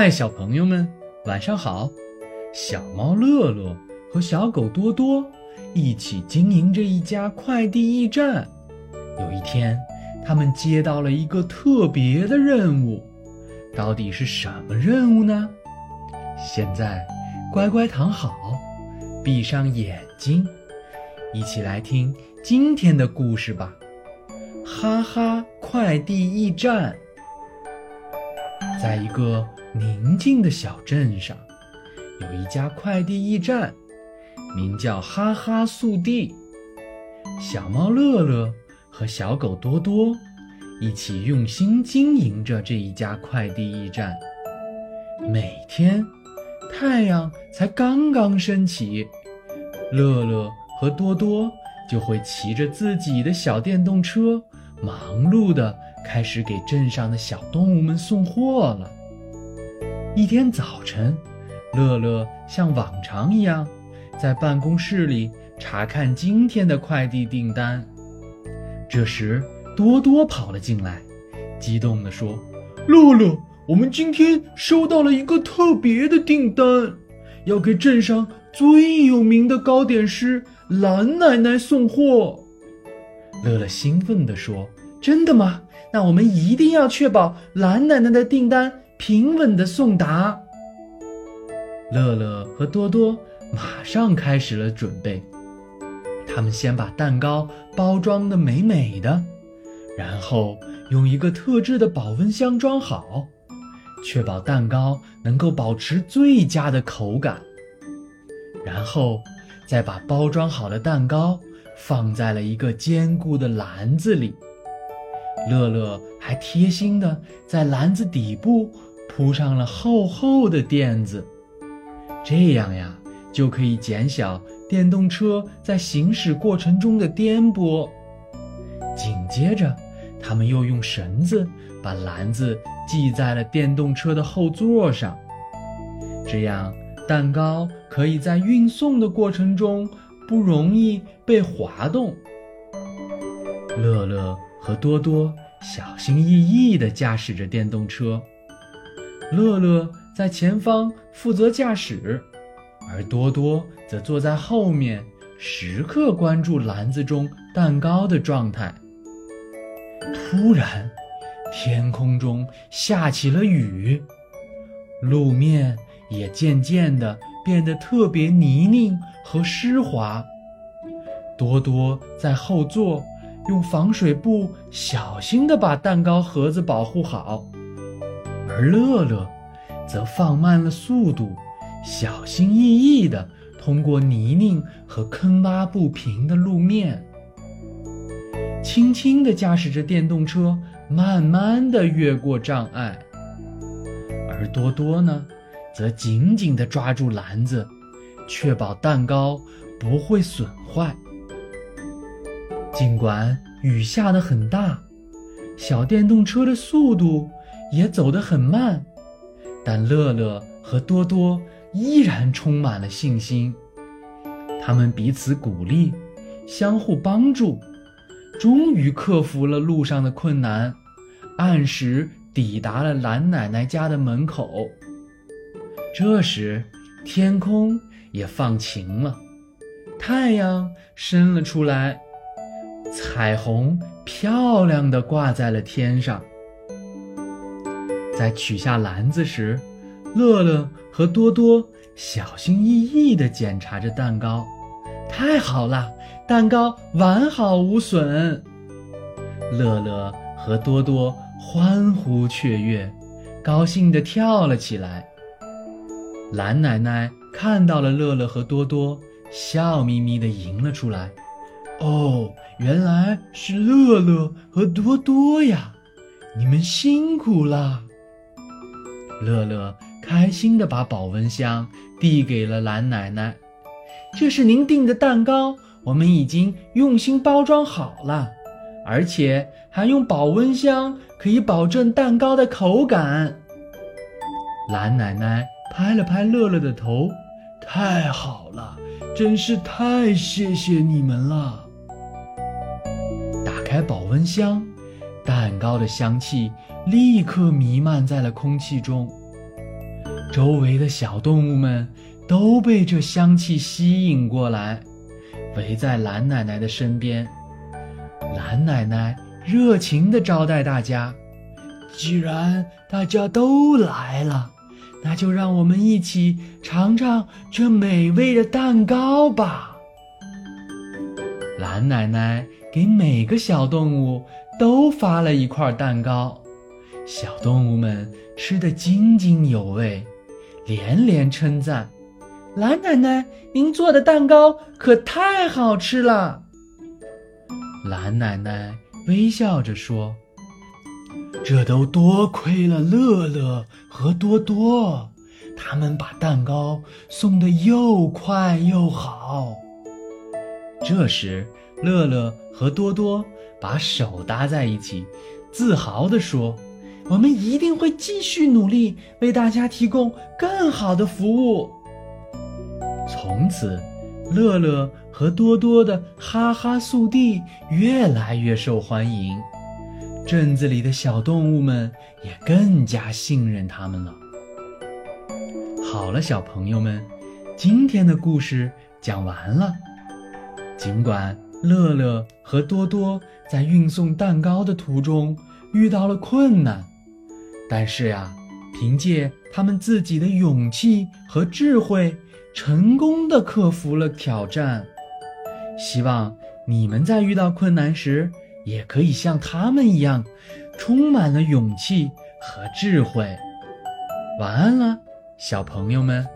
嗨，小朋友们，晚上好！小猫乐乐和小狗多多一起经营着一家快递驿站。有一天，他们接到了一个特别的任务，到底是什么任务呢？现在，乖乖躺好，闭上眼睛，一起来听今天的故事吧！哈哈，快递驿站，在一个。宁静的小镇上，有一家快递驿站，名叫哈哈速递。小猫乐乐和小狗多多一起用心经营着这一家快递驿站。每天，太阳才刚刚升起，乐乐和多多就会骑着自己的小电动车，忙碌地开始给镇上的小动物们送货了。一天早晨，乐乐像往常一样，在办公室里查看今天的快递订单。这时，多多跑了进来，激动地说：“乐乐，我们今天收到了一个特别的订单，要给镇上最有名的糕点师蓝奶奶送货。”乐乐兴奋地说：“真的吗？那我们一定要确保蓝奶奶的订单。”平稳的送达。乐乐和多多马上开始了准备。他们先把蛋糕包装的美美的，然后用一个特制的保温箱装好，确保蛋糕能够保持最佳的口感。然后再把包装好的蛋糕放在了一个坚固的篮子里。乐乐还贴心的在篮子底部。铺上了厚厚的垫子，这样呀，就可以减小电动车在行驶过程中的颠簸。紧接着，他们又用绳子把篮子系在了电动车的后座上，这样蛋糕可以在运送的过程中不容易被滑动。乐乐和多多小心翼翼地驾驶着电动车。乐乐在前方负责驾驶，而多多则坐在后面，时刻关注篮子中蛋糕的状态。突然，天空中下起了雨，路面也渐渐地变得特别泥泞和湿滑。多多在后座用防水布小心地把蛋糕盒子保护好。而乐乐，则放慢了速度，小心翼翼地通过泥泞和坑洼不平的路面，轻轻地驾驶着电动车，慢慢地越过障碍。而多多呢，则紧紧地抓住篮子，确保蛋糕不会损坏。尽管雨下得很大，小电动车的速度。也走得很慢，但乐乐和多多依然充满了信心。他们彼此鼓励，相互帮助，终于克服了路上的困难，按时抵达了蓝奶奶家的门口。这时，天空也放晴了，太阳升了出来，彩虹漂亮的挂在了天上。在取下篮子时，乐乐和多多小心翼翼地检查着蛋糕。太好了，蛋糕完好无损。乐乐和多多欢呼雀跃，高兴地跳了起来。蓝奶奶看到了乐乐和多多，笑眯眯地迎了出来。哦，原来是乐乐和多多呀！你们辛苦了。乐乐开心地把保温箱递给了蓝奶奶，这是您订的蛋糕，我们已经用心包装好了，而且还用保温箱，可以保证蛋糕的口感。蓝奶奶拍了拍乐乐的头，太好了，真是太谢谢你们了。开保温箱。蛋糕的香气立刻弥漫在了空气中，周围的小动物们都被这香气吸引过来，围在蓝奶奶的身边。蓝奶奶热情地招待大家。既然大家都来了，那就让我们一起尝尝这美味的蛋糕吧。蓝奶奶给每个小动物都发了一块蛋糕，小动物们吃得津津有味，连连称赞：“蓝奶奶，您做的蛋糕可太好吃了！”蓝奶奶微笑着说。这都多亏了乐乐和多多，他们把蛋糕送得又快又好。这时，乐乐和多多把手搭在一起，自豪地说：“我们一定会继续努力，为大家提供更好的服务。”从此，乐乐和多多的哈哈速递越来越受欢迎。镇子里的小动物们也更加信任他们了。好了，小朋友们，今天的故事讲完了。尽管乐乐和多多在运送蛋糕的途中遇到了困难，但是呀，凭借他们自己的勇气和智慧，成功的克服了挑战。希望你们在遇到困难时。也可以像他们一样，充满了勇气和智慧。晚安了，小朋友们。